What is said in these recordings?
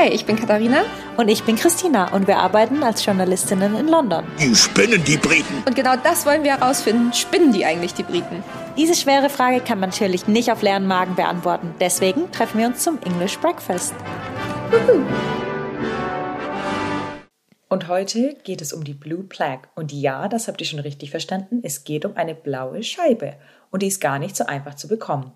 Hi, ich bin Katharina. Und ich bin Christina und wir arbeiten als Journalistinnen in London. Die spinnen die Briten. Und genau das wollen wir herausfinden. Spinnen die eigentlich die Briten? Diese schwere Frage kann man natürlich nicht auf leeren Magen beantworten. Deswegen treffen wir uns zum English Breakfast. Und heute geht es um die Blue Plague. Und ja, das habt ihr schon richtig verstanden, es geht um eine blaue Scheibe. Und die ist gar nicht so einfach zu bekommen.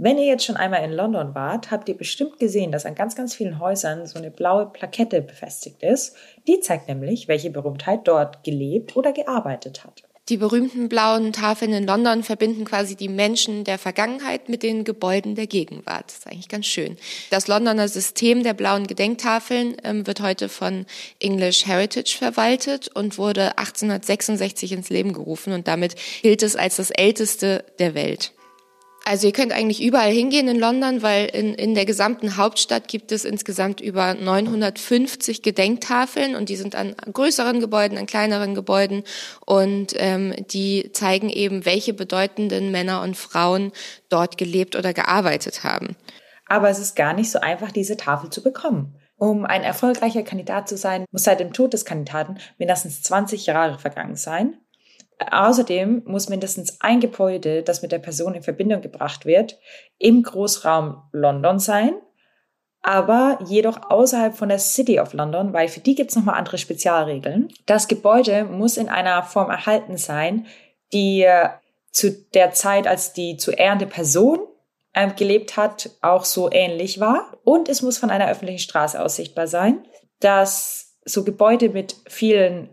Wenn ihr jetzt schon einmal in London wart, habt ihr bestimmt gesehen, dass an ganz, ganz vielen Häusern so eine blaue Plakette befestigt ist. Die zeigt nämlich, welche Berühmtheit dort gelebt oder gearbeitet hat. Die berühmten blauen Tafeln in London verbinden quasi die Menschen der Vergangenheit mit den Gebäuden der Gegenwart. Das ist eigentlich ganz schön. Das Londoner System der blauen Gedenktafeln ähm, wird heute von English Heritage verwaltet und wurde 1866 ins Leben gerufen und damit gilt es als das älteste der Welt. Also ihr könnt eigentlich überall hingehen in London, weil in, in der gesamten Hauptstadt gibt es insgesamt über 950 Gedenktafeln und die sind an größeren Gebäuden, an kleineren Gebäuden und ähm, die zeigen eben, welche bedeutenden Männer und Frauen dort gelebt oder gearbeitet haben. Aber es ist gar nicht so einfach, diese Tafel zu bekommen. Um ein erfolgreicher Kandidat zu sein, muss seit dem Tod des Kandidaten mindestens 20 Jahre vergangen sein. Außerdem muss mindestens ein Gebäude, das mit der Person in Verbindung gebracht wird, im Großraum London sein, aber jedoch außerhalb von der City of London, weil für die gibt es nochmal andere Spezialregeln. Das Gebäude muss in einer Form erhalten sein, die äh, zu der Zeit, als die zu ehrende Person äh, gelebt hat, auch so ähnlich war. Und es muss von einer öffentlichen Straße aus sichtbar sein, dass so Gebäude mit vielen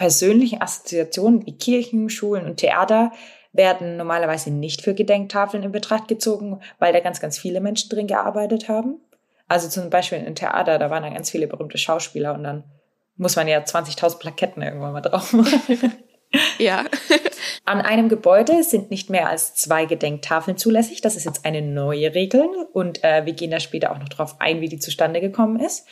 persönlichen Assoziationen wie Kirchen, Schulen und Theater werden normalerweise nicht für Gedenktafeln in Betracht gezogen, weil da ganz, ganz viele Menschen drin gearbeitet haben. Also zum Beispiel in Theater, da waren dann ganz viele berühmte Schauspieler und dann muss man ja 20.000 Plaketten irgendwann mal drauf machen. ja. An einem Gebäude sind nicht mehr als zwei Gedenktafeln zulässig. Das ist jetzt eine neue Regel und äh, wir gehen da später auch noch drauf ein, wie die zustande gekommen ist.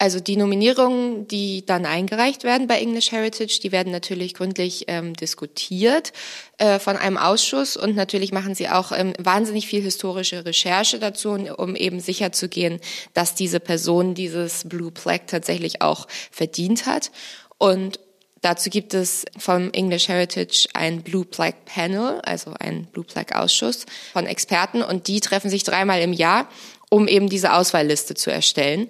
Also die Nominierungen, die dann eingereicht werden bei English Heritage, die werden natürlich gründlich ähm, diskutiert äh, von einem Ausschuss und natürlich machen sie auch ähm, wahnsinnig viel historische Recherche dazu, um eben sicherzugehen, dass diese Person dieses Blue Plaque tatsächlich auch verdient hat. Und Dazu gibt es vom English Heritage ein Blue Plaque Panel, also ein Blue Plaque Ausschuss von Experten und die treffen sich dreimal im Jahr, um eben diese Auswahlliste zu erstellen.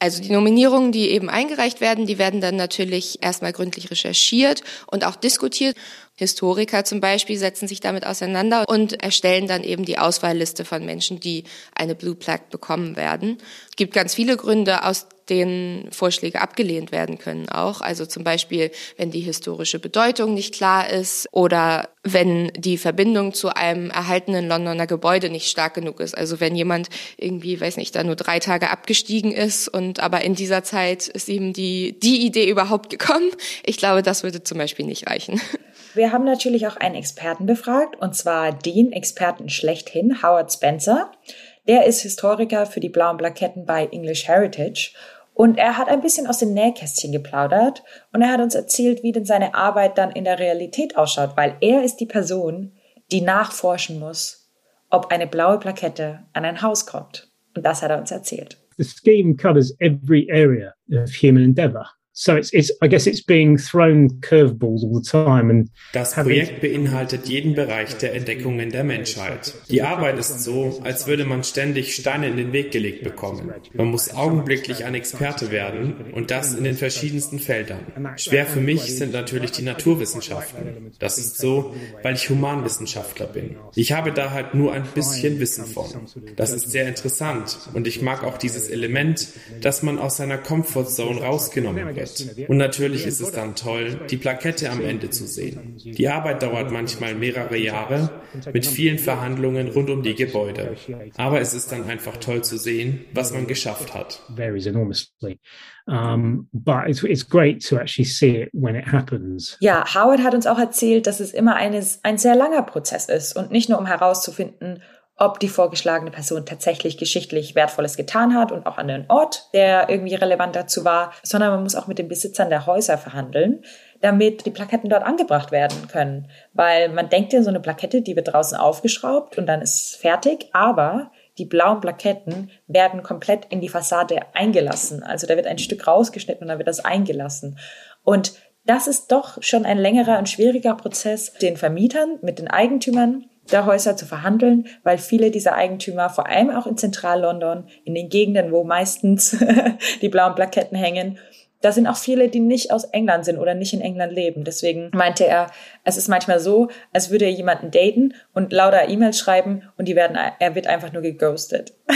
Also die Nominierungen, die eben eingereicht werden, die werden dann natürlich erstmal gründlich recherchiert und auch diskutiert. Historiker zum Beispiel setzen sich damit auseinander und erstellen dann eben die Auswahlliste von Menschen, die eine Blue Plaque bekommen werden. Es gibt ganz viele Gründe, aus denen Vorschläge abgelehnt werden können auch. Also zum Beispiel, wenn die historische Bedeutung nicht klar ist oder wenn die Verbindung zu einem erhaltenen Londoner Gebäude nicht stark genug ist. Also wenn jemand irgendwie, weiß nicht, da nur drei Tage abgestiegen ist und aber in dieser Zeit ist ihm die, die Idee überhaupt gekommen. Ich glaube, das würde zum Beispiel nicht reichen. Wir haben natürlich auch einen Experten befragt, und zwar den Experten schlechthin, Howard Spencer. Der ist Historiker für die blauen Plaketten bei English Heritage und er hat ein bisschen aus dem Nähkästchen geplaudert und er hat uns erzählt, wie denn seine Arbeit dann in der Realität ausschaut, weil er ist die Person, die nachforschen muss, ob eine blaue Plakette an ein Haus kommt. Und das hat er uns erzählt. The scheme covers every area of human endeavor. So it's, it's, I guess it's being thrown curveballs all the time. And das Projekt beinhaltet jeden Bereich der Entdeckungen der Menschheit. Die Arbeit ist so, als würde man ständig Steine in den Weg gelegt bekommen. Man muss augenblicklich ein Experte werden und das in den verschiedensten Feldern. Schwer für mich sind natürlich die Naturwissenschaften. Das ist so, weil ich Humanwissenschaftler bin. Ich habe da halt nur ein bisschen Wissen von. Das ist sehr interessant und ich mag auch dieses Element, dass man aus seiner Comfortzone rausgenommen wird. Und natürlich ist es dann toll, die Plakette am Ende zu sehen. Die Arbeit dauert manchmal mehrere Jahre mit vielen Verhandlungen rund um die Gebäude. Aber es ist dann einfach toll zu sehen, was man geschafft hat. Ja, Howard hat uns auch erzählt, dass es immer eine, ein sehr langer Prozess ist und nicht nur um herauszufinden, ob die vorgeschlagene Person tatsächlich geschichtlich Wertvolles getan hat und auch an den Ort, der irgendwie relevant dazu war, sondern man muss auch mit den Besitzern der Häuser verhandeln, damit die Plaketten dort angebracht werden können. Weil man denkt ja, so eine Plakette, die wird draußen aufgeschraubt und dann ist fertig, aber die blauen Plaketten werden komplett in die Fassade eingelassen. Also da wird ein Stück rausgeschnitten und dann wird das eingelassen. Und das ist doch schon ein längerer und schwieriger Prozess, den Vermietern mit den Eigentümern der Häuser zu verhandeln, weil viele dieser Eigentümer, vor allem auch in Zentral-London, in den Gegenden, wo meistens die blauen Plaketten hängen, da sind auch viele, die nicht aus England sind oder nicht in England leben. Deswegen meinte er, es ist manchmal so, als würde er jemanden daten und lauter E-Mails schreiben und die werden, er wird einfach nur geghostet.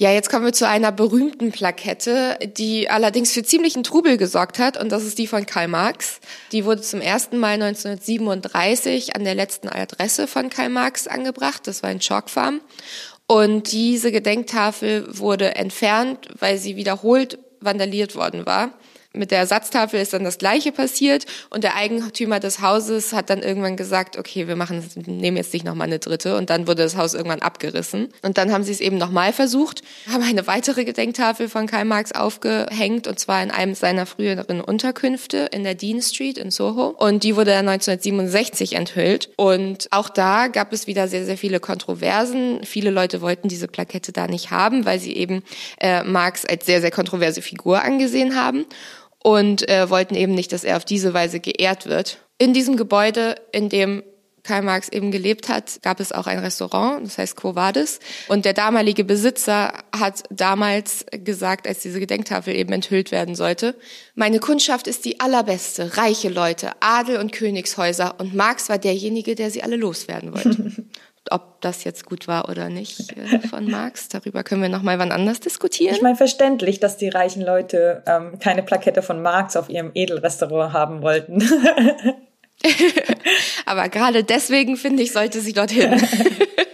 Ja, jetzt kommen wir zu einer berühmten Plakette, die allerdings für ziemlichen Trubel gesorgt hat, und das ist die von Karl Marx. Die wurde zum ersten Mal 1937 an der letzten Adresse von Karl Marx angebracht. Das war in Chalk Farm. Und diese Gedenktafel wurde entfernt, weil sie wiederholt vandaliert worden war. Mit der Ersatztafel ist dann das Gleiche passiert und der Eigentümer des Hauses hat dann irgendwann gesagt, okay, wir machen, nehmen jetzt nicht nochmal eine dritte und dann wurde das Haus irgendwann abgerissen. Und dann haben sie es eben nochmal versucht, haben eine weitere Gedenktafel von Karl Marx aufgehängt und zwar in einem seiner früheren Unterkünfte in der Dean Street in Soho und die wurde dann 1967 enthüllt und auch da gab es wieder sehr, sehr viele Kontroversen. Viele Leute wollten diese Plakette da nicht haben, weil sie eben äh, Marx als sehr, sehr kontroverse Figur angesehen haben und äh, wollten eben nicht, dass er auf diese Weise geehrt wird. In diesem Gebäude, in dem Karl Marx eben gelebt hat, gab es auch ein Restaurant, das heißt Quo Vadis. Und der damalige Besitzer hat damals gesagt, als diese Gedenktafel eben enthüllt werden sollte, meine Kundschaft ist die allerbeste, reiche Leute, Adel und Königshäuser und Marx war derjenige, der sie alle loswerden wollte. ob das jetzt gut war oder nicht äh, von Marx. Darüber können wir noch mal wann anders diskutieren. Ich meine, verständlich, dass die reichen Leute ähm, keine Plakette von Marx auf ihrem Edelrestaurant haben wollten. Aber gerade deswegen finde ich, sollte sie dorthin.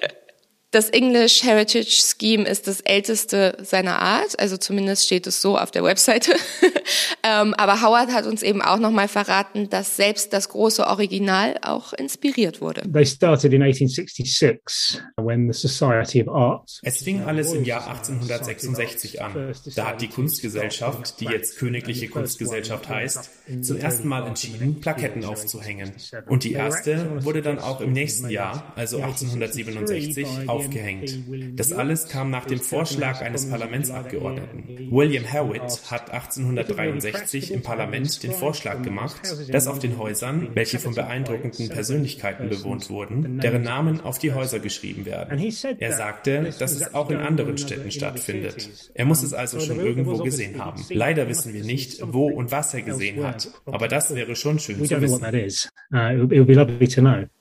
Das English Heritage Scheme ist das älteste seiner Art, also zumindest steht es so auf der Webseite. ähm, aber Howard hat uns eben auch nochmal verraten, dass selbst das große Original auch inspiriert wurde. They started in 1866 when the Society of Arts. Es fing alles im Jahr 1866 an. Da hat die Kunstgesellschaft, die jetzt Königliche Kunstgesellschaft heißt, zum ersten Mal entschieden, Plaketten aufzuhängen. Und die erste wurde dann auch im nächsten Jahr, also 1867, auf aufgehängt. Das alles kam nach dem Vorschlag eines Parlamentsabgeordneten. William Howitt hat 1863 im Parlament den Vorschlag gemacht, dass auf den Häusern, welche von beeindruckenden Persönlichkeiten bewohnt wurden, deren Namen auf die Häuser geschrieben werden. Er sagte, dass es auch in anderen Städten stattfindet. Er muss es also schon irgendwo gesehen haben. Leider wissen wir nicht, wo und was er gesehen hat, aber das wäre schon schön zu wissen.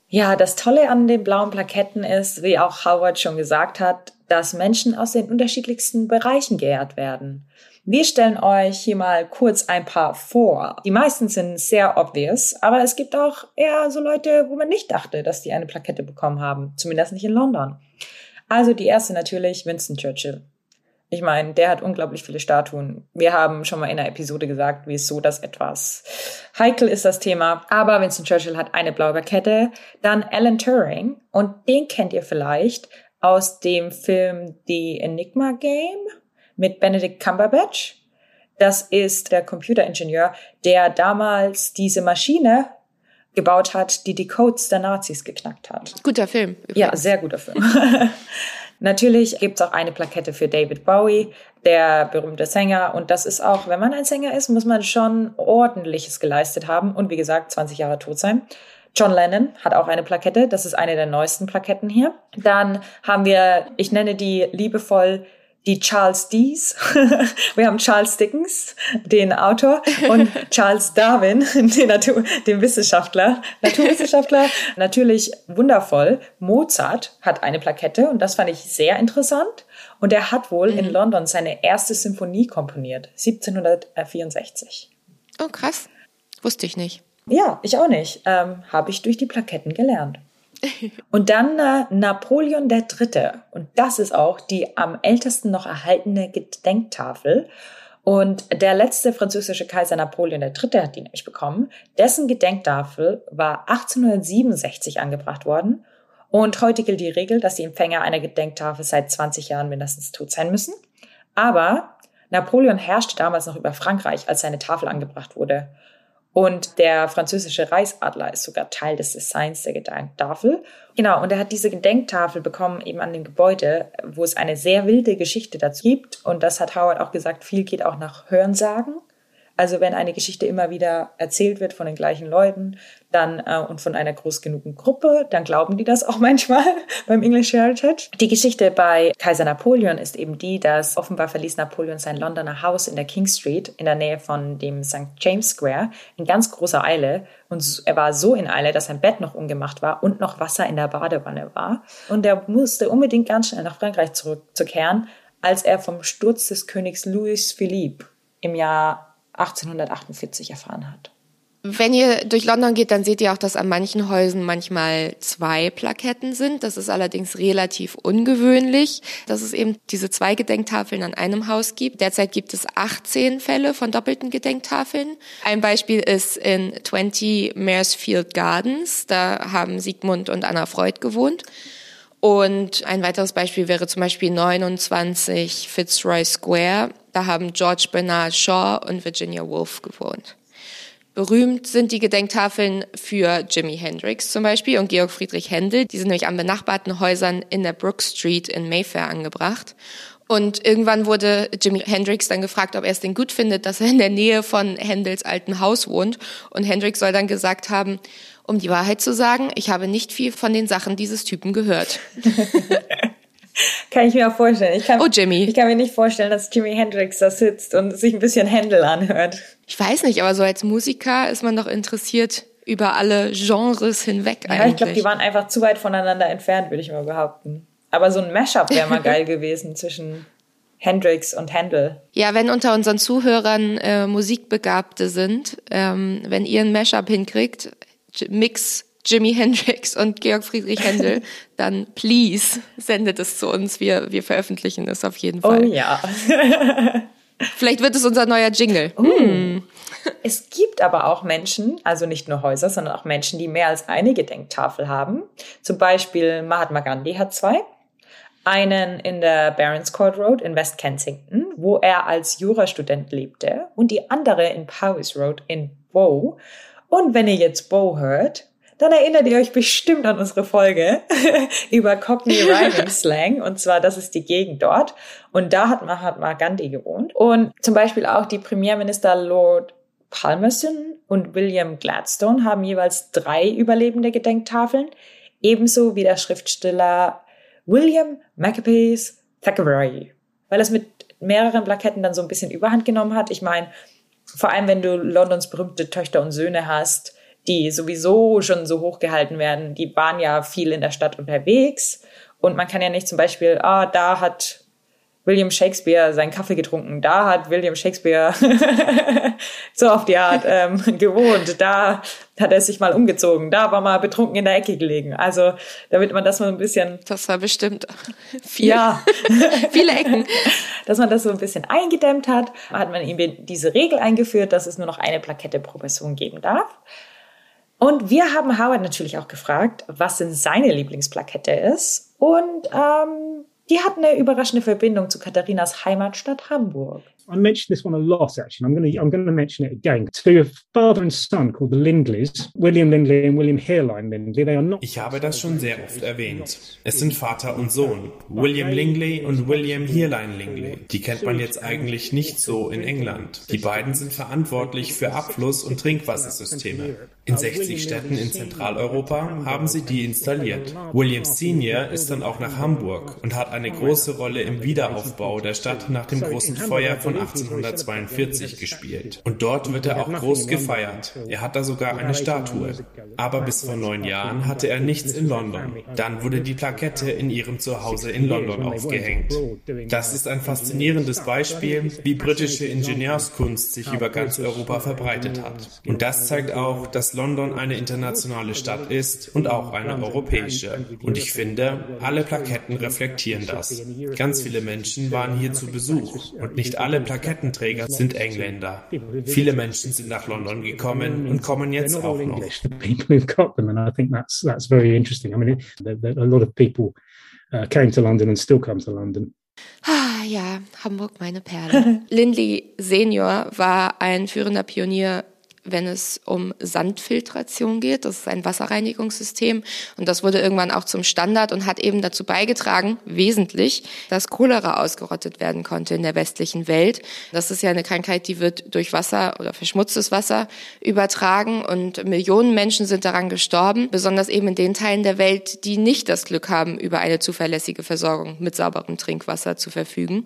Ja, das Tolle an den blauen Plaketten ist, wie auch Howard schon gesagt hat, dass Menschen aus den unterschiedlichsten Bereichen geehrt werden. Wir stellen euch hier mal kurz ein paar vor. Die meisten sind sehr obvious, aber es gibt auch eher so Leute, wo man nicht dachte, dass die eine Plakette bekommen haben. Zumindest nicht in London. Also die erste natürlich Winston Churchill. Ich meine, der hat unglaublich viele Statuen. Wir haben schon mal in einer Episode gesagt, wieso das etwas heikel ist, das Thema. Aber Winston Churchill hat eine blaue Kette. Dann Alan Turing. Und den kennt ihr vielleicht aus dem Film The Enigma Game mit Benedict Cumberbatch. Das ist der Computeringenieur, der damals diese Maschine gebaut hat, die die Codes der Nazis geknackt hat. Guter Film. Übrigens. Ja, sehr guter Film. Natürlich gibt's auch eine Plakette für David Bowie, der berühmte Sänger. Und das ist auch, wenn man ein Sänger ist, muss man schon ordentliches geleistet haben und wie gesagt 20 Jahre tot sein. John Lennon hat auch eine Plakette. Das ist eine der neuesten Plaketten hier. Dann haben wir, ich nenne die liebevoll die Charles Dees. Wir haben Charles Dickens, den Autor, und Charles Darwin, den, Natur den Wissenschaftler, Naturwissenschaftler. Natürlich wundervoll. Mozart hat eine Plakette und das fand ich sehr interessant. Und er hat wohl mhm. in London seine erste Symphonie komponiert, 1764. Oh, krass. Wusste ich nicht. Ja, ich auch nicht. Ähm, Habe ich durch die Plaketten gelernt. Und dann äh, Napoleon III. Und das ist auch die am ältesten noch erhaltene Gedenktafel. Und der letzte französische Kaiser Napoleon III. hat die nämlich bekommen. Dessen Gedenktafel war 1867 angebracht worden. Und heute gilt die Regel, dass die Empfänger einer Gedenktafel seit 20 Jahren mindestens tot sein müssen. Aber Napoleon herrschte damals noch über Frankreich, als seine Tafel angebracht wurde. Und der französische Reichsadler ist sogar Teil des Designs der Gedenktafel. Genau, und er hat diese Gedenktafel bekommen eben an dem Gebäude, wo es eine sehr wilde Geschichte dazu gibt. Und das hat Howard auch gesagt, viel geht auch nach Hörensagen. Also wenn eine Geschichte immer wieder erzählt wird von den gleichen Leuten, dann äh, und von einer groß genugen Gruppe, dann glauben die das auch manchmal beim English Heritage. Die Geschichte bei Kaiser Napoleon ist eben die, dass offenbar verließ Napoleon sein Londoner Haus in der King Street in der Nähe von dem St. James Square in ganz großer Eile und er war so in Eile, dass sein Bett noch umgemacht war und noch Wasser in der Badewanne war und er musste unbedingt ganz schnell nach Frankreich zurückzukehren, als er vom Sturz des Königs Louis Philippe im Jahr 1848 erfahren hat. Wenn ihr durch London geht, dann seht ihr auch, dass an manchen Häusern manchmal zwei Plaketten sind. Das ist allerdings relativ ungewöhnlich, dass es eben diese zwei Gedenktafeln an einem Haus gibt. Derzeit gibt es 18 Fälle von doppelten Gedenktafeln. Ein Beispiel ist in 20 Maresfield Gardens. Da haben Sigmund und Anna Freud gewohnt. Und ein weiteres Beispiel wäre zum Beispiel 29 Fitzroy Square. Da haben George Bernard Shaw und Virginia Woolf gewohnt. Berühmt sind die Gedenktafeln für Jimi Hendrix zum Beispiel und Georg Friedrich Händel. Die sind nämlich an benachbarten Häusern in der Brook Street in Mayfair angebracht. Und irgendwann wurde Jimi Hendrix dann gefragt, ob er es denn gut findet, dass er in der Nähe von Händels alten Haus wohnt. Und Hendrix soll dann gesagt haben, um die Wahrheit zu sagen, ich habe nicht viel von den Sachen dieses Typen gehört. kann ich mir auch vorstellen. Ich kann, oh, Jimmy. Ich kann mir nicht vorstellen, dass Jimi Hendrix da sitzt und sich ein bisschen Händel anhört. Ich weiß nicht, aber so als Musiker ist man doch interessiert über alle Genres hinweg eigentlich. Ja, ich glaube, die waren einfach zu weit voneinander entfernt, würde ich mal behaupten. Aber so ein Mashup wäre mal geil gewesen zwischen Hendrix und Händel. Ja, wenn unter unseren Zuhörern äh, Musikbegabte sind, ähm, wenn ihr ein Mashup hinkriegt, Mix Jimi Hendrix und Georg Friedrich Händel, dann please sendet es zu uns. Wir, wir veröffentlichen es auf jeden Fall. Oh ja. Vielleicht wird es unser neuer Jingle. Uh. Hm. Es gibt aber auch Menschen, also nicht nur Häuser, sondern auch Menschen, die mehr als eine Gedenktafel haben. Zum Beispiel Mahatma Gandhi hat zwei. Einen in der Barons Court Road in West Kensington, wo er als Jurastudent lebte, und die andere in Powys Road in Bow. Und wenn ihr jetzt Bow hört, dann erinnert ihr euch bestimmt an unsere Folge über Cockney Rhyming Slang. Und zwar, das ist die Gegend dort. Und da hat Mahatma Gandhi gewohnt. Und zum Beispiel auch die Premierminister Lord Palmerston und William Gladstone haben jeweils drei überlebende Gedenktafeln. Ebenso wie der Schriftsteller William Maccabees Thackeray. Weil es mit mehreren Plaketten dann so ein bisschen Überhand genommen hat. Ich meine, vor allem wenn du Londons berühmte Töchter und Söhne hast, die sowieso schon so hoch gehalten werden, die waren ja viel in der Stadt unterwegs. Und man kann ja nicht zum Beispiel, ah, da hat William Shakespeare seinen Kaffee getrunken, da hat William Shakespeare so auf die Art ähm, gewohnt, da hat er sich mal umgezogen, da war mal betrunken in der Ecke gelegen. Also damit man das mal ein bisschen... Das war bestimmt viel, ja. viele Ecken. Dass man das so ein bisschen eingedämmt hat, hat man ihm diese Regel eingeführt, dass es nur noch eine Plakette pro Person geben darf. Und wir haben Howard natürlich auch gefragt, was denn seine Lieblingsplakette ist. Und ähm, die hat eine überraschende Verbindung zu Katharinas Heimatstadt Hamburg. I mentioned this one a lot, actually. I'm going to I'm going to mention it again. To a father and son called the Lindleys, William Lindley and William Heerline Lindley. They are not. Ich habe das schon sehr oft erwähnt. Es sind Vater und Sohn, William Lingley und William Heerline Lingley. Die kennt man jetzt eigentlich nicht so in England. Die beiden sind verantwortlich für Abfluss- und Trinkwassersysteme. In 60 Städten in Zentraleuropa haben sie die installiert. William Senior ist dann auch nach Hamburg und hat eine große Rolle im Wiederaufbau der Stadt nach dem großen Feuer von 1842 gespielt. Und dort wird er auch groß gefeiert. Er hat da sogar eine Statue. Aber bis vor neun Jahren hatte er nichts in London. Dann wurde die Plakette in ihrem Zuhause in London aufgehängt. Das ist ein faszinierendes Beispiel, wie britische Ingenieurskunst sich über ganz Europa verbreitet hat. Und das zeigt auch, dass London eine internationale Stadt ist und auch eine europäische. Und ich finde, alle Plaketten reflektieren das. Ganz viele Menschen waren hier zu Besuch und nicht alle Plakettenträger sind Engländer. Viele Menschen sind nach London gekommen und kommen jetzt auch noch. People who've got them, and I think that's that's very interesting. I mean, a lot of people came to London and still come to London. Ah, ja, Hamburg, meine Perle. Lindley Senior war ein führender Pionier wenn es um Sandfiltration geht. Das ist ein Wasserreinigungssystem und das wurde irgendwann auch zum Standard und hat eben dazu beigetragen, wesentlich, dass Cholera ausgerottet werden konnte in der westlichen Welt. Das ist ja eine Krankheit, die wird durch Wasser oder verschmutztes Wasser übertragen und Millionen Menschen sind daran gestorben, besonders eben in den Teilen der Welt, die nicht das Glück haben, über eine zuverlässige Versorgung mit sauberem Trinkwasser zu verfügen.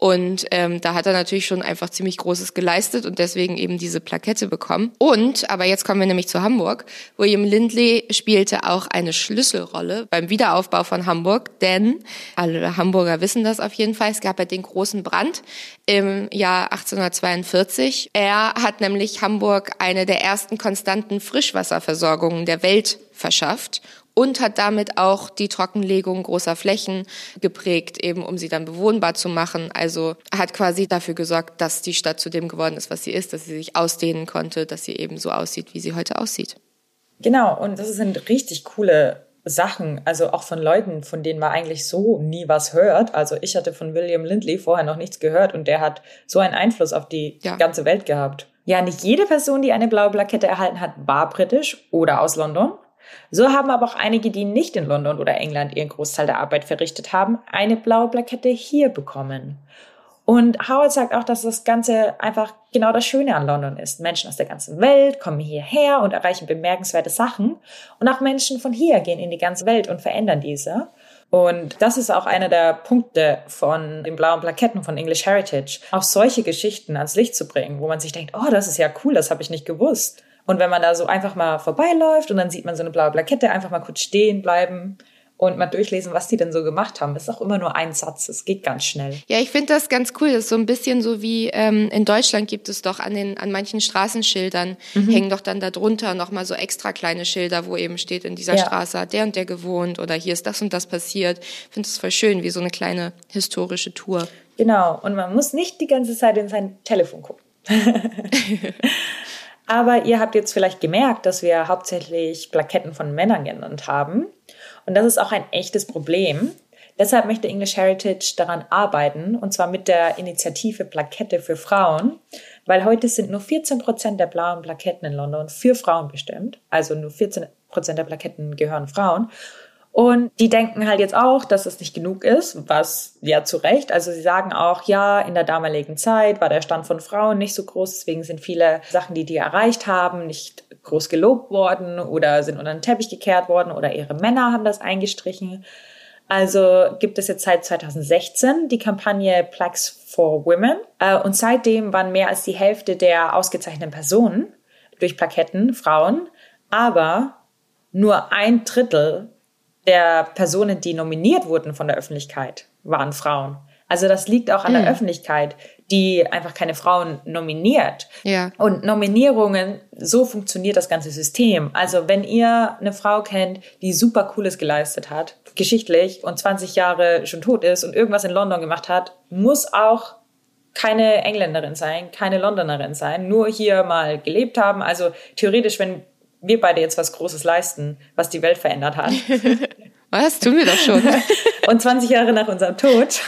Und ähm, da hat er natürlich schon einfach ziemlich Großes geleistet und deswegen eben diese Plakette bekommen. Und, aber jetzt kommen wir nämlich zu Hamburg. William Lindley spielte auch eine Schlüsselrolle beim Wiederaufbau von Hamburg, denn alle Hamburger wissen das auf jeden Fall. Es gab ja den großen Brand im Jahr 1842. Er hat nämlich Hamburg eine der ersten konstanten Frischwasserversorgungen der Welt verschafft und hat damit auch die Trockenlegung großer Flächen geprägt, eben um sie dann bewohnbar zu machen. Also hat quasi dafür gesorgt, dass die Stadt zu dem geworden ist, was sie ist, dass sie sich ausdehnen konnte, dass sie eben so aussieht, wie sie heute aussieht. Genau, und das sind richtig coole Sachen, also auch von Leuten, von denen man eigentlich so nie was hört. Also ich hatte von William Lindley vorher noch nichts gehört und der hat so einen Einfluss auf die ja. ganze Welt gehabt. Ja, nicht jede Person, die eine blaue Plakette erhalten hat, war britisch oder aus London. So haben aber auch einige, die nicht in London oder England ihren Großteil der Arbeit verrichtet haben, eine blaue Plakette hier bekommen. Und Howard sagt auch, dass das Ganze einfach genau das Schöne an London ist. Menschen aus der ganzen Welt kommen hierher und erreichen bemerkenswerte Sachen. Und auch Menschen von hier gehen in die ganze Welt und verändern diese. Und das ist auch einer der Punkte von den blauen Plaketten von English Heritage, auch solche Geschichten ans Licht zu bringen, wo man sich denkt, oh, das ist ja cool, das habe ich nicht gewusst. Und wenn man da so einfach mal vorbeiläuft und dann sieht man so eine blaue Plakette, einfach mal kurz stehen bleiben und mal durchlesen, was die denn so gemacht haben. Das ist auch immer nur ein Satz, es geht ganz schnell. Ja, ich finde das ganz cool. Das ist so ein bisschen so wie ähm, in Deutschland gibt es doch an den an manchen Straßenschildern mhm. hängen doch dann darunter noch mal so extra kleine Schilder, wo eben steht, in dieser ja. Straße hat der und der gewohnt oder hier ist das und das passiert. Ich finde es voll schön, wie so eine kleine historische Tour. Genau. Und man muss nicht die ganze Zeit in sein Telefon gucken. Aber ihr habt jetzt vielleicht gemerkt, dass wir hauptsächlich Plaketten von Männern genannt haben. Und das ist auch ein echtes Problem. Deshalb möchte English Heritage daran arbeiten, und zwar mit der Initiative Plakette für Frauen, weil heute sind nur 14 Prozent der blauen Plaketten in London für Frauen bestimmt. Also nur 14 Prozent der Plaketten gehören Frauen. Und die denken halt jetzt auch, dass es nicht genug ist, was ja zu Recht. Also sie sagen auch, ja, in der damaligen Zeit war der Stand von Frauen nicht so groß, deswegen sind viele Sachen, die die erreicht haben, nicht groß gelobt worden oder sind unter den Teppich gekehrt worden oder ihre Männer haben das eingestrichen. Also gibt es jetzt seit 2016 die Kampagne Plaques for Women. Äh, und seitdem waren mehr als die Hälfte der ausgezeichneten Personen durch Plaketten Frauen, aber nur ein Drittel der Personen, die nominiert wurden von der Öffentlichkeit, waren Frauen. Also das liegt auch an der hm. Öffentlichkeit, die einfach keine Frauen nominiert. Ja. Und Nominierungen, so funktioniert das ganze System. Also wenn ihr eine Frau kennt, die super cooles geleistet hat, geschichtlich und 20 Jahre schon tot ist und irgendwas in London gemacht hat, muss auch keine Engländerin sein, keine Londonerin sein, nur hier mal gelebt haben. Also theoretisch, wenn wir beide jetzt was Großes leisten, was die Welt verändert hat. was? Tun wir doch schon. Und 20 Jahre nach unserem Tod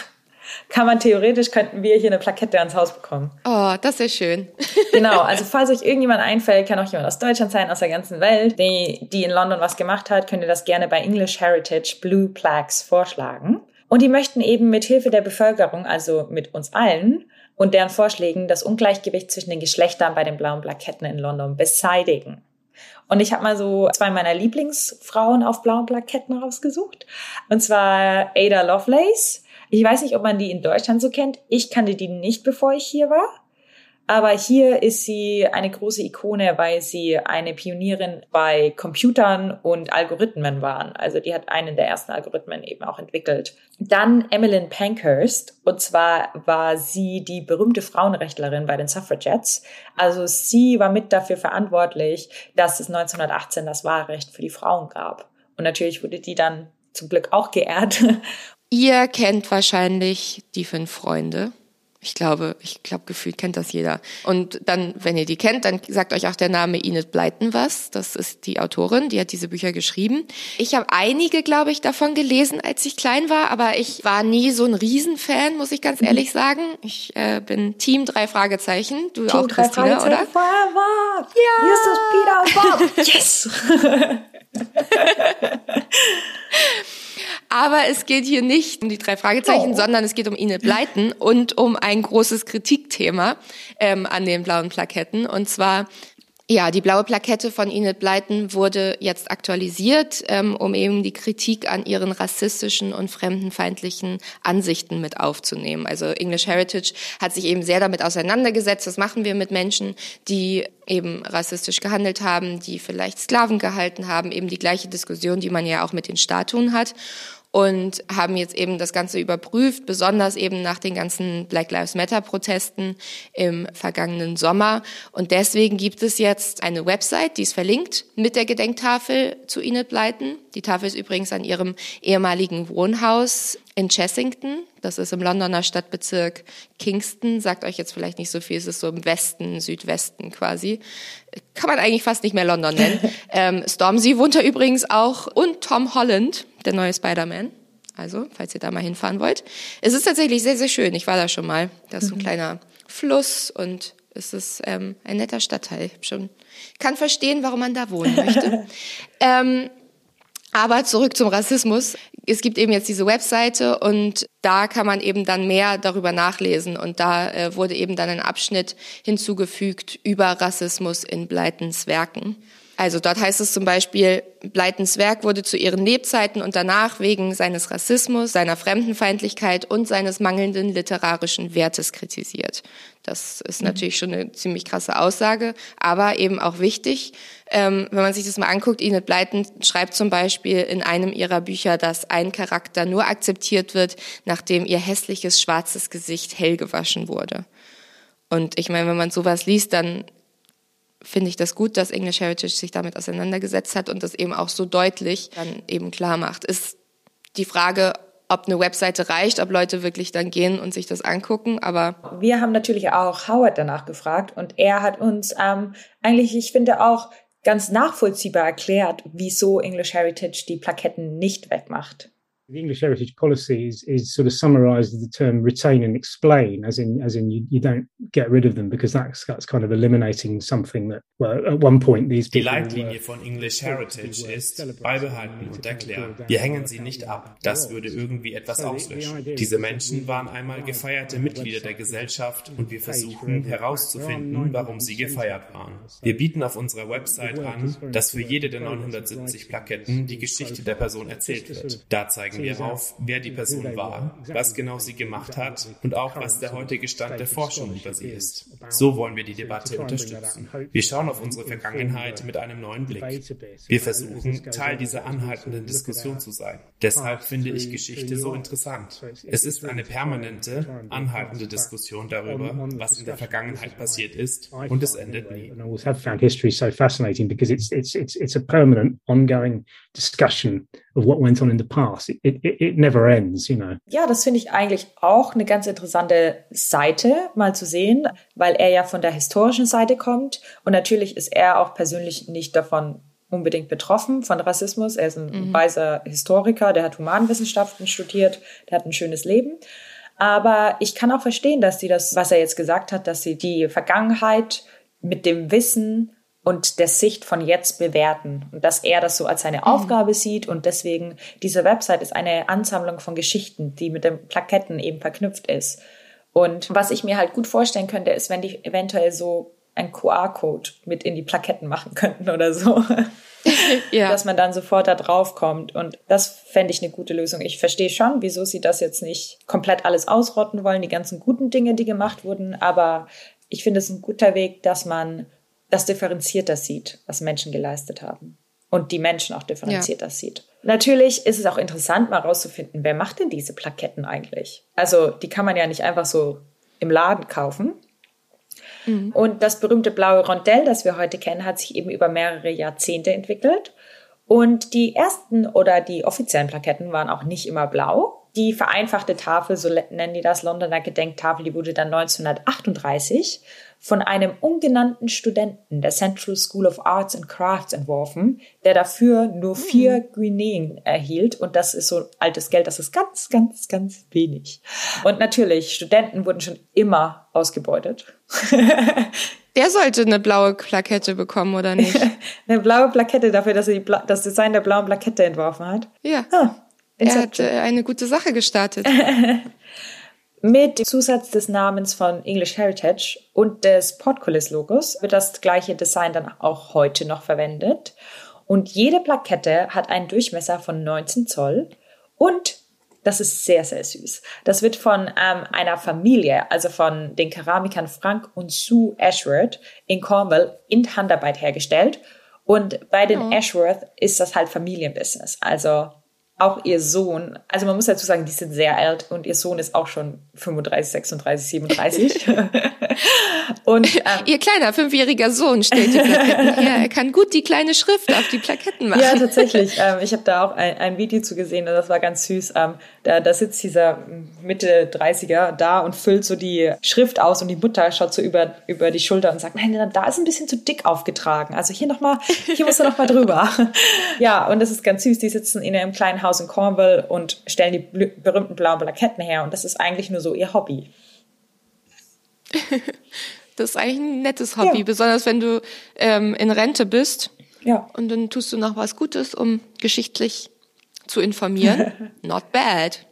kann man theoretisch, könnten wir hier eine Plakette ans Haus bekommen. Oh, das ist schön. genau, also falls euch irgendjemand einfällt, kann auch jemand aus Deutschland sein, aus der ganzen Welt, die, die in London was gemacht hat, könnt ihr das gerne bei English Heritage Blue Plaques vorschlagen. Und die möchten eben mit Hilfe der Bevölkerung, also mit uns allen und deren Vorschlägen, das Ungleichgewicht zwischen den Geschlechtern bei den blauen Plaketten in London beseitigen. Und ich habe mal so zwei meiner Lieblingsfrauen auf blauen Plaketten rausgesucht. Und zwar Ada Lovelace. Ich weiß nicht, ob man die in Deutschland so kennt. Ich kannte die nicht, bevor ich hier war. Aber hier ist sie eine große Ikone, weil sie eine Pionierin bei Computern und Algorithmen waren. Also die hat einen der ersten Algorithmen eben auch entwickelt. Dann Emmeline Pankhurst. Und zwar war sie die berühmte Frauenrechtlerin bei den Suffragettes. Also sie war mit dafür verantwortlich, dass es 1918 das Wahlrecht für die Frauen gab. Und natürlich wurde die dann zum Glück auch geehrt. Ihr kennt wahrscheinlich die fünf Freunde Ich glaube, ich glaube, gefühlt kennt das jeder. Und dann, wenn ihr die kennt, dann sagt euch auch der Name Enid Blyton was. Das ist die Autorin, die hat diese Bücher geschrieben. Ich habe einige, glaube ich, davon gelesen, als ich klein war, aber ich war nie so ein Riesenfan, muss ich ganz mhm. ehrlich sagen. Ich äh, bin Team drei Fragezeichen. Du Team auch, Christina, oder? Forever. Ja. Justus, Peter und Bob. Yes. Aber es geht hier nicht um die drei Fragezeichen, oh. sondern es geht um Enid Blyton und um ein großes Kritikthema ähm, an den blauen Plaketten. Und zwar ja, die blaue Plakette von Enid Blyton wurde jetzt aktualisiert, ähm, um eben die Kritik an ihren rassistischen und fremdenfeindlichen Ansichten mit aufzunehmen. Also English Heritage hat sich eben sehr damit auseinandergesetzt. Was machen wir mit Menschen, die eben rassistisch gehandelt haben, die vielleicht Sklaven gehalten haben, eben die gleiche Diskussion, die man ja auch mit den Statuen hat und haben jetzt eben das Ganze überprüft, besonders eben nach den ganzen Black Lives Matter Protesten im vergangenen Sommer. Und deswegen gibt es jetzt eine Website, die ist verlinkt mit der Gedenktafel zu Enid Blyton. Die Tafel ist übrigens an ihrem ehemaligen Wohnhaus in Chessington. Das ist im Londoner Stadtbezirk Kingston. Sagt euch jetzt vielleicht nicht so viel. Es ist so im Westen, Südwesten quasi. Kann man eigentlich fast nicht mehr London nennen. ähm, Stormzy wohnt da übrigens auch und Tom Holland der neue Spider-Man. Also, falls ihr da mal hinfahren wollt. Es ist tatsächlich sehr, sehr schön. Ich war da schon mal. Da ist mhm. ein kleiner Fluss und es ist ähm, ein netter Stadtteil. Ich schon kann verstehen, warum man da wohnen möchte. ähm, aber zurück zum Rassismus. Es gibt eben jetzt diese Webseite und da kann man eben dann mehr darüber nachlesen. Und da äh, wurde eben dann ein Abschnitt hinzugefügt über Rassismus in Bleitens Werken. Also dort heißt es zum Beispiel, Bleitens Werk wurde zu ihren Lebzeiten und danach wegen seines Rassismus, seiner Fremdenfeindlichkeit und seines mangelnden literarischen Wertes kritisiert. Das ist mhm. natürlich schon eine ziemlich krasse Aussage, aber eben auch wichtig. Ähm, wenn man sich das mal anguckt, Enid Blyton schreibt zum Beispiel in einem ihrer Bücher, dass ein Charakter nur akzeptiert wird, nachdem ihr hässliches schwarzes Gesicht hell gewaschen wurde. Und ich meine, wenn man sowas liest, dann finde ich das gut, dass English Heritage sich damit auseinandergesetzt hat und das eben auch so deutlich dann eben klar macht. Ist die Frage, ob eine Webseite reicht, ob Leute wirklich dann gehen und sich das angucken, aber. Wir haben natürlich auch Howard danach gefragt und er hat uns ähm, eigentlich, ich finde auch, ganz nachvollziehbar erklärt, wieso English Heritage die Plaketten nicht wegmacht. The English heritage policy is, is sort of summarized the term retain and explain, as in as in you, you don't get rid of them because that's that's kind of eliminating something that well at one point these Die Leitlinie von English Heritage ist beibehalten und erklären. Wir hängen sie nicht ab. Das würde irgendwie etwas auslöschen. Diese Menschen waren einmal gefeierte Mitglieder der Gesellschaft und wir versuchen herauszufinden, warum sie gefeiert waren. Wir bieten auf unserer Website an, dass für jede der 970 Plaketten die Geschichte der Person erzählt wird. Da zeigen wir auf, wer die Person war, was genau sie gemacht hat und auch was der heutige Stand der Forschung über sie ist. So wollen wir die Debatte unterstützen. Wir schauen auf unsere Vergangenheit mit einem neuen Blick. Wir versuchen, Teil dieser anhaltenden Diskussion zu sein. Deshalb finde ich Geschichte so interessant. Es ist eine permanente, anhaltende Diskussion darüber, was in der Vergangenheit passiert ist und es endet nie. I have found history so fascinating because it's it's it's it's a permanent, ongoing discussion of what went on in the past. It, it, it never ends, you know. Ja, das finde ich eigentlich auch eine ganz interessante Seite mal zu sehen, weil er ja von der historischen Seite kommt und natürlich ist er auch persönlich nicht davon unbedingt betroffen von Rassismus. Er ist ein mhm. weiser Historiker, der hat Humanwissenschaften studiert, der hat ein schönes Leben. Aber ich kann auch verstehen, dass sie das, was er jetzt gesagt hat, dass sie die Vergangenheit mit dem Wissen und der Sicht von jetzt bewerten und dass er das so als seine mhm. Aufgabe sieht und deswegen diese Website ist eine Ansammlung von Geschichten, die mit den Plaketten eben verknüpft ist. Und was ich mir halt gut vorstellen könnte, ist, wenn die eventuell so ein QR-Code mit in die Plaketten machen könnten oder so. ja. Dass man dann sofort da drauf kommt. Und das fände ich eine gute Lösung. Ich verstehe schon, wieso sie das jetzt nicht komplett alles ausrotten wollen, die ganzen guten Dinge, die gemacht wurden. Aber ich finde es ein guter Weg, dass man das differenzierter sieht, was Menschen geleistet haben. Und die Menschen auch differenzierter ja. sieht. Natürlich ist es auch interessant, mal rauszufinden, wer macht denn diese Plaketten eigentlich? Also, die kann man ja nicht einfach so im Laden kaufen. Mhm. Und das berühmte blaue Rondell, das wir heute kennen, hat sich eben über mehrere Jahrzehnte entwickelt. Und die ersten oder die offiziellen Plaketten waren auch nicht immer blau, Die vereinfachte Tafel, so nennen die das, Londoner Gedenktafel, die wurde dann 1938 von einem ungenannten Studenten der Central School of Arts and Crafts entworfen, der dafür nur vier mhm. Guineen erhielt. Und das ist so altes Geld, das ist ganz, ganz, ganz wenig. Und natürlich, Studenten wurden schon immer ausgebeutet. Der sollte eine blaue Plakette bekommen, oder nicht? eine blaue Plakette dafür, dass er die das Design der blauen Plakette entworfen hat. Ja. Ah, er hat äh, eine gute Sache gestartet. Mit Zusatz des Namens von English Heritage und des Portcullis-Logos wird das gleiche Design dann auch heute noch verwendet. Und jede Plakette hat einen Durchmesser von 19 Zoll und das ist sehr, sehr süß. Das wird von ähm, einer Familie, also von den Keramikern Frank und Sue Ashworth in Cornwall in Handarbeit hergestellt. Und bei den oh. Ashworth ist das halt Familienbusiness. Also auch ihr Sohn, also man muss dazu sagen, die sind sehr alt und ihr Sohn ist auch schon 35, 36, 37. und ähm, ihr kleiner fünfjähriger Sohn stellt die Plaketten her. Er kann gut die kleine Schrift auf die Plaketten machen. Ja, tatsächlich. Ähm, ich habe da auch ein, ein Video zu gesehen und das war ganz süß. Ähm, da, da sitzt dieser Mitte 30er da und füllt so die Schrift aus und die Mutter schaut so über, über die Schulter und sagt, nein, da ist ein bisschen zu dick aufgetragen. Also hier nochmal, hier musst du nochmal drüber. ja, und das ist ganz süß. Die sitzen in einem kleinen Haus in Cornwall und stellen die berühmten blauen Plaketten her. Und das ist eigentlich nur so ihr Hobby. das ist eigentlich ein nettes Hobby, ja. besonders wenn du ähm, in Rente bist. Ja. Und dann tust du noch was Gutes, um geschichtlich zu informieren. Not bad.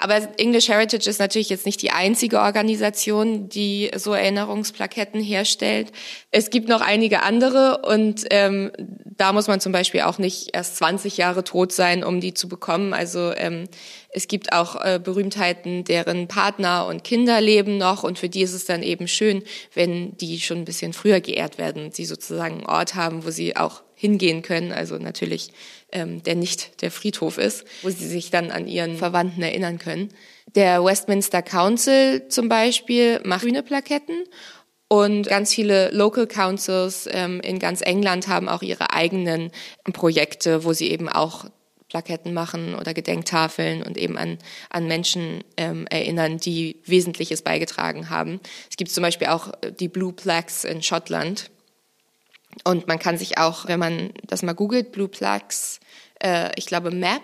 Aber English Heritage ist natürlich jetzt nicht die einzige Organisation, die so Erinnerungsplaketten herstellt. Es gibt noch einige andere und ähm, da muss man zum Beispiel auch nicht erst 20 Jahre tot sein, um die zu bekommen. Also ähm, es gibt auch äh, Berühmtheiten, deren Partner und Kinder leben noch und für die ist es dann eben schön, wenn die schon ein bisschen früher geehrt werden und sie sozusagen einen Ort haben, wo sie auch hingehen können. Also natürlich ähm, der nicht der Friedhof ist, wo sie sich dann an ihren Verwandten erinnern können. Der Westminster Council zum Beispiel macht grüne Plaketten und ganz viele Local Councils ähm, in ganz England haben auch ihre eigenen Projekte, wo sie eben auch Plaketten machen oder Gedenktafeln und eben an, an Menschen ähm, erinnern, die Wesentliches beigetragen haben. Es gibt zum Beispiel auch die Blue Plaques in Schottland, und man kann sich auch, wenn man das mal googelt, Blue Plugs, äh, ich glaube Map,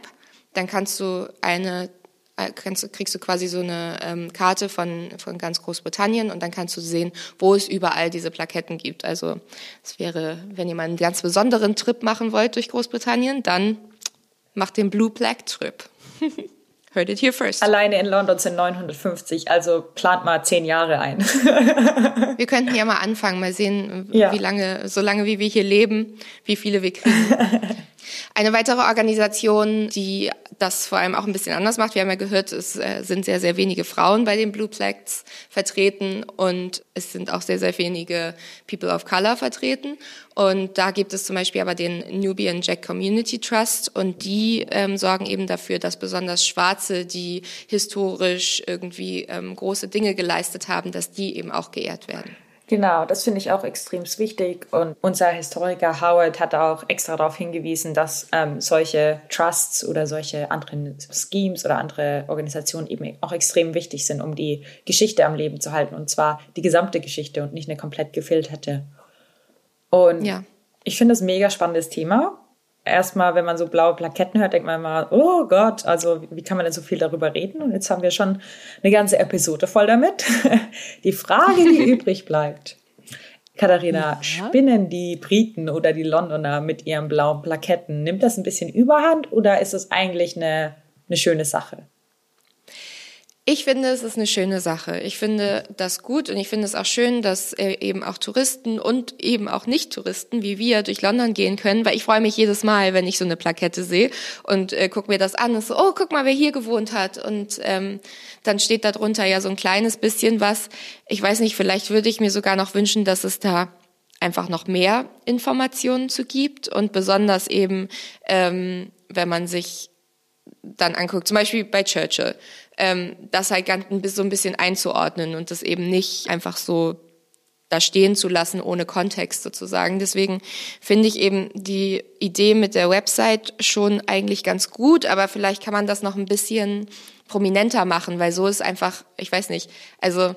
dann kannst du eine äh, kannst, kriegst du quasi so eine ähm, Karte von, von ganz Großbritannien und dann kannst du sehen, wo es überall diese Plaketten gibt. Also es wäre, wenn mal einen ganz besonderen Trip machen wollt durch Großbritannien, dann macht den Blue Plague Trip. Heard it here first. Alleine in London sind 950, also plant mal zehn Jahre ein. wir könnten ja mal anfangen, mal sehen, ja. wie lange, so lange wie wir hier leben, wie viele wir kriegen. Eine weitere Organisation, die das vor allem auch ein bisschen anders macht, wir haben ja gehört, es äh, sind sehr, sehr wenige Frauen bei den Blue Plaques vertreten und es sind auch sehr, sehr wenige People of Color vertreten. Und da gibt es zum Beispiel aber den Nubian Jack Community Trust und die ähm, sorgen eben dafür, dass besonders Schwarze, die historisch irgendwie ähm, große Dinge geleistet haben, dass die eben auch geehrt werden. Genau, das finde ich auch extrem wichtig. Und unser Historiker Howard hat auch extra darauf hingewiesen, dass ähm, solche Trusts oder solche anderen Schemes oder andere Organisationen eben auch extrem wichtig sind, um die Geschichte am Leben zu halten. Und zwar die gesamte Geschichte und nicht eine komplett gefilterte. Und ja. ich finde das ein mega spannendes Thema erstmal, wenn man so blaue Plaketten hört, denkt man immer, oh Gott, also wie kann man denn so viel darüber reden? Und jetzt haben wir schon eine ganze Episode voll damit. Die Frage, die übrig bleibt. Katharina, ja. spinnen die Briten oder die Londoner mit ihren blauen Plaketten? Nimmt das ein bisschen überhand oder ist es eigentlich eine, eine schöne Sache? Ich finde, es ist eine schöne Sache. Ich finde das gut und ich finde es auch schön, dass äh, eben auch Touristen und eben auch Nicht-Touristen wie wir durch London gehen können, weil ich freue mich jedes Mal, wenn ich so eine Plakette sehe und äh, guck mir das an und so, oh, guck mal, wer hier gewohnt hat. Und ähm, dann steht da drunter ja so ein kleines bisschen was. Ich weiß nicht, vielleicht würde ich mir sogar noch wünschen, dass es da einfach noch mehr Informationen zu gibt und besonders eben, ähm, wenn man sich dann anguckt, zum Beispiel bei ähm, das halt ganz so ein bisschen einzuordnen und das eben nicht einfach so da stehen zu lassen ohne Kontext sozusagen. Deswegen finde ich eben die Idee mit der Website schon eigentlich ganz gut, aber vielleicht kann man das noch ein bisschen prominenter machen, weil so ist einfach, ich weiß nicht, also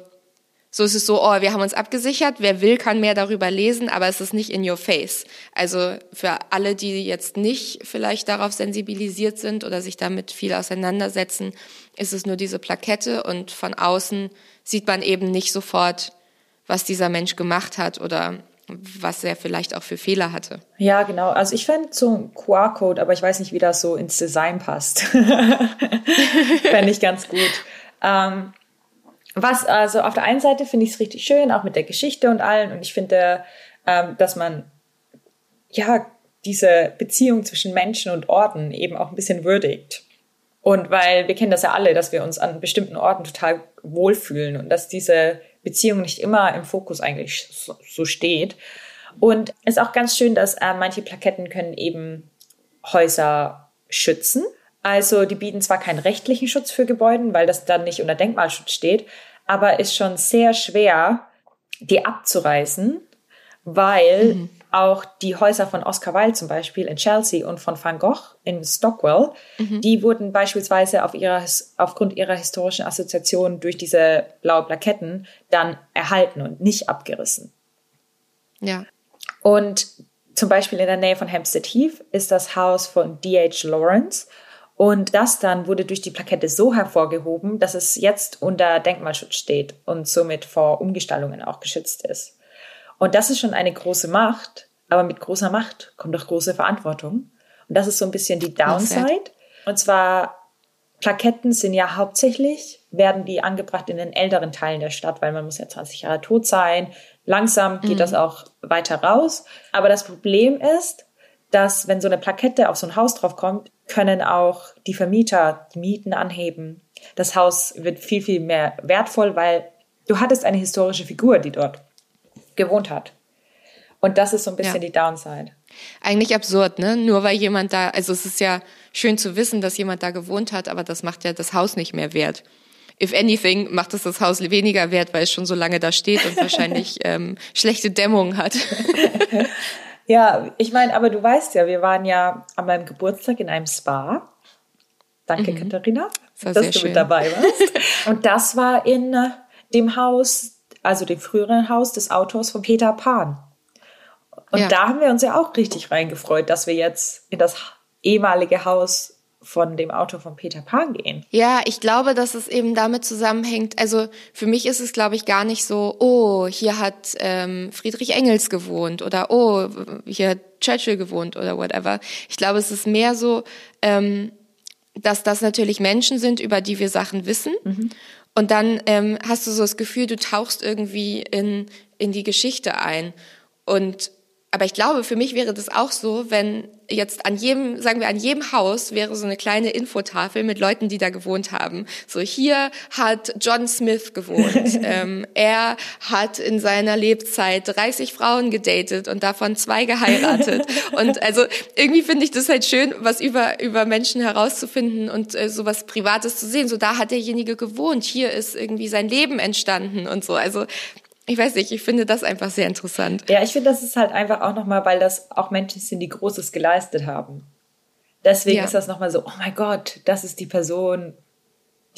so ist es so, oh, wir haben uns abgesichert, wer will, kann mehr darüber lesen, aber es ist nicht in your face. Also für alle, die jetzt nicht vielleicht darauf sensibilisiert sind oder sich damit viel auseinandersetzen, ist es nur diese Plakette und von außen sieht man eben nicht sofort, was dieser Mensch gemacht hat oder was er vielleicht auch für Fehler hatte. Ja, genau. Also ich fände so ein QR-Code, aber ich weiß nicht, wie das so ins Design passt. fände ich ganz gut. Ähm, was, also auf der einen Seite finde ich es richtig schön, auch mit der Geschichte und allen. Und ich finde, ähm, dass man ja diese Beziehung zwischen Menschen und Orten eben auch ein bisschen würdigt. Und weil wir kennen das ja alle, dass wir uns an bestimmten Orten total wohlfühlen und dass diese Beziehung nicht immer im Fokus eigentlich so, steht. Und es ist auch ganz schön, dass äh, manche Plaketten können eben Häuser schützen. Also die bieten zwar keinen rechtlichen Schutz für Gebäuden, weil das dann nicht unter Denkmalschutz steht, aber ist schon sehr schwer, die abzureißen, weil mhm. auch die Häuser von Oscar Wilde zum Beispiel in Chelsea und von Van Gogh in Stockwell, mhm. die wurden beispielsweise auf ihrer, aufgrund ihrer historischen Assoziation durch diese blaue Plaketten dann erhalten und nicht abgerissen. Ja. Und zum Beispiel in der Nähe von Hampstead Heath ist das Haus von D.H. Lawrence und das dann wurde durch die Plakette so hervorgehoben, dass es jetzt unter Denkmalschutz steht und somit vor Umgestaltungen auch geschützt ist. Und das ist schon eine große Macht, aber mit großer Macht kommt auch große Verantwortung. Und das ist so ein bisschen die Downside. Und zwar, Plaketten sind ja hauptsächlich, werden die angebracht in den älteren Teilen der Stadt, weil man muss ja 20 Jahre tot sein. Langsam geht mhm. das auch weiter raus. Aber das Problem ist, dass wenn so eine Plakette auf so ein Haus drauf kommt, können auch die Vermieter die Mieten anheben. Das Haus wird viel, viel mehr wertvoll, weil du hattest eine historische Figur, die dort gewohnt hat. Und das ist so ein bisschen ja. die Downside. Eigentlich absurd, ne? Nur weil jemand da, also es ist ja schön zu wissen, dass jemand da gewohnt hat, aber das macht ja das Haus nicht mehr wert. If anything, macht es das Haus weniger wert, weil es schon so lange da steht und wahrscheinlich ähm, schlechte Dämmung hat. Ja, ich meine, aber du weißt ja, wir waren ja an meinem Geburtstag in einem Spa. Danke, mhm. Katharina, das dass du schön. mit dabei warst. Und das war in äh, dem Haus, also dem früheren Haus des Autors von Peter Pan. Und ja. da haben wir uns ja auch richtig reingefreut, dass wir jetzt in das ehemalige Haus von dem Autor von Peter Pan gehen. Ja, ich glaube, dass es eben damit zusammenhängt. Also für mich ist es, glaube ich, gar nicht so, oh, hier hat ähm, Friedrich Engels gewohnt oder oh, hier hat Churchill gewohnt oder whatever. Ich glaube, es ist mehr so, ähm, dass das natürlich Menschen sind, über die wir Sachen wissen. Mhm. Und dann ähm, hast du so das Gefühl, du tauchst irgendwie in, in die Geschichte ein. Und aber ich glaube, für mich wäre das auch so, wenn jetzt an jedem, sagen wir, an jedem Haus wäre so eine kleine Infotafel mit Leuten, die da gewohnt haben. So hier hat John Smith gewohnt. ähm, er hat in seiner Lebzeit 30 Frauen gedatet und davon zwei geheiratet. und also irgendwie finde ich das halt schön, was über über Menschen herauszufinden und äh, sowas Privates zu sehen. So da hat derjenige gewohnt. Hier ist irgendwie sein Leben entstanden und so. Also ich weiß nicht, ich finde das einfach sehr interessant. Ja, ich finde, das ist halt einfach auch nochmal, weil das auch Menschen sind, die Großes geleistet haben. Deswegen ja. ist das nochmal so, oh mein Gott, das ist die Person,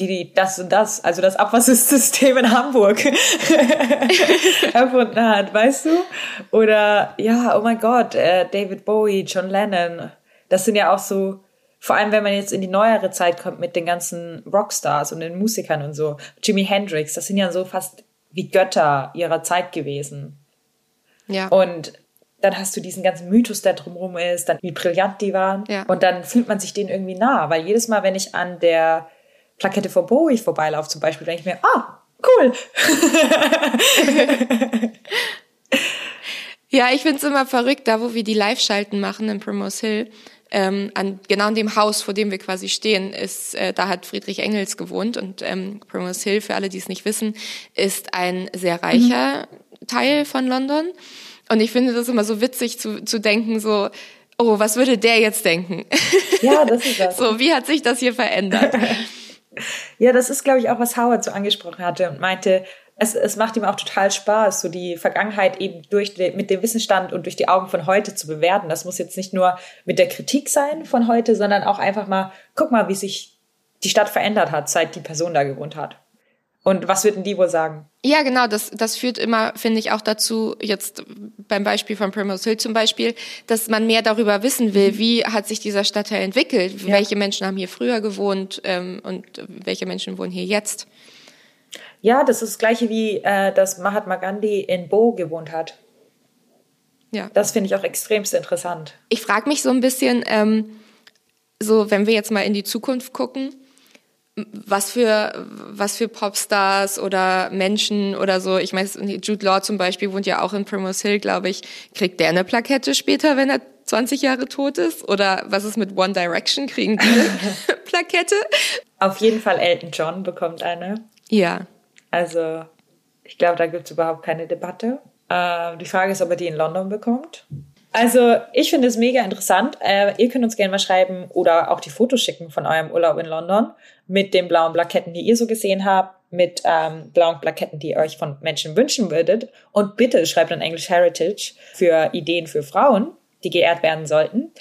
die, die das und das, also das Abwassersystem in Hamburg erfunden hat, weißt du? Oder ja, oh mein Gott, äh, David Bowie, John Lennon. Das sind ja auch so, vor allem wenn man jetzt in die neuere Zeit kommt mit den ganzen Rockstars und den Musikern und so, Jimi Hendrix, das sind ja so fast wie Götter ihrer Zeit gewesen. Ja. Und dann hast du diesen ganzen Mythos, der drumherum ist, dann wie brillant die waren. Ja. Und dann fühlt man sich denen irgendwie nah, weil jedes Mal, wenn ich an der Plakette von Bowie vorbeilaufe zum Beispiel, denke ich mir, ah, cool. ja, ich finde es immer verrückt, da wo wir die Live-Schalten machen in Primrose Hill, ähm, an genau an dem Haus, vor dem wir quasi stehen, ist, äh, da hat Friedrich Engels gewohnt und ähm, Primrose Hill, für alle, die es nicht wissen, ist ein sehr reicher mhm. Teil von London. Und ich finde das immer so witzig zu, zu denken, so, oh, was würde der jetzt denken? Ja, das ist das. so, wie hat sich das hier verändert? ja, das ist, glaube ich, auch, was Howard so angesprochen hatte und meinte, es, es macht ihm auch total Spaß, so die Vergangenheit eben durch die, mit dem Wissensstand und durch die Augen von heute zu bewerten. Das muss jetzt nicht nur mit der Kritik sein von heute, sondern auch einfach mal, guck mal, wie sich die Stadt verändert hat, seit die Person da gewohnt hat. Und was würden die wohl sagen? Ja, genau, das, das führt immer, finde ich, auch dazu, jetzt beim Beispiel von Primrose Hill zum Beispiel, dass man mehr darüber wissen will, wie hat sich dieser Stadtteil entwickelt, ja. welche Menschen haben hier früher gewohnt ähm, und welche Menschen wohnen hier jetzt. Ja, das ist das gleiche wie, äh, dass Mahatma Gandhi in Bo gewohnt hat. Ja. Das finde ich auch extremst interessant. Ich frage mich so ein bisschen, ähm, so wenn wir jetzt mal in die Zukunft gucken, was für, was für Popstars oder Menschen oder so. Ich meine, Jude Law zum Beispiel wohnt ja auch in Primrose Hill, glaube ich. Kriegt der eine Plakette später, wenn er 20 Jahre tot ist? Oder was ist mit One Direction? Kriegen die eine Plakette? Auf jeden Fall Elton John bekommt eine. Ja. Also, ich glaube, da gibt es überhaupt keine Debatte. Äh, die Frage ist, ob er die in London bekommt. Also ich finde es mega interessant. Äh, ihr könnt uns gerne mal schreiben oder auch die Fotos schicken von eurem Urlaub in London mit den blauen Plaketten, die ihr so gesehen habt, mit ähm, blauen Plaketten, die ihr euch von Menschen wünschen würdet. Und bitte schreibt an English Heritage für Ideen für Frauen, die geehrt werden sollten.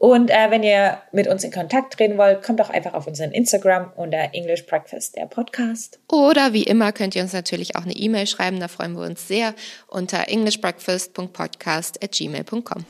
Und äh, wenn ihr mit uns in Kontakt treten wollt, kommt doch einfach auf unseren Instagram unter English Breakfast, der Podcast. Oder wie immer könnt ihr uns natürlich auch eine E-Mail schreiben, da freuen wir uns sehr unter englishbreakfast.podcast at gmail.com.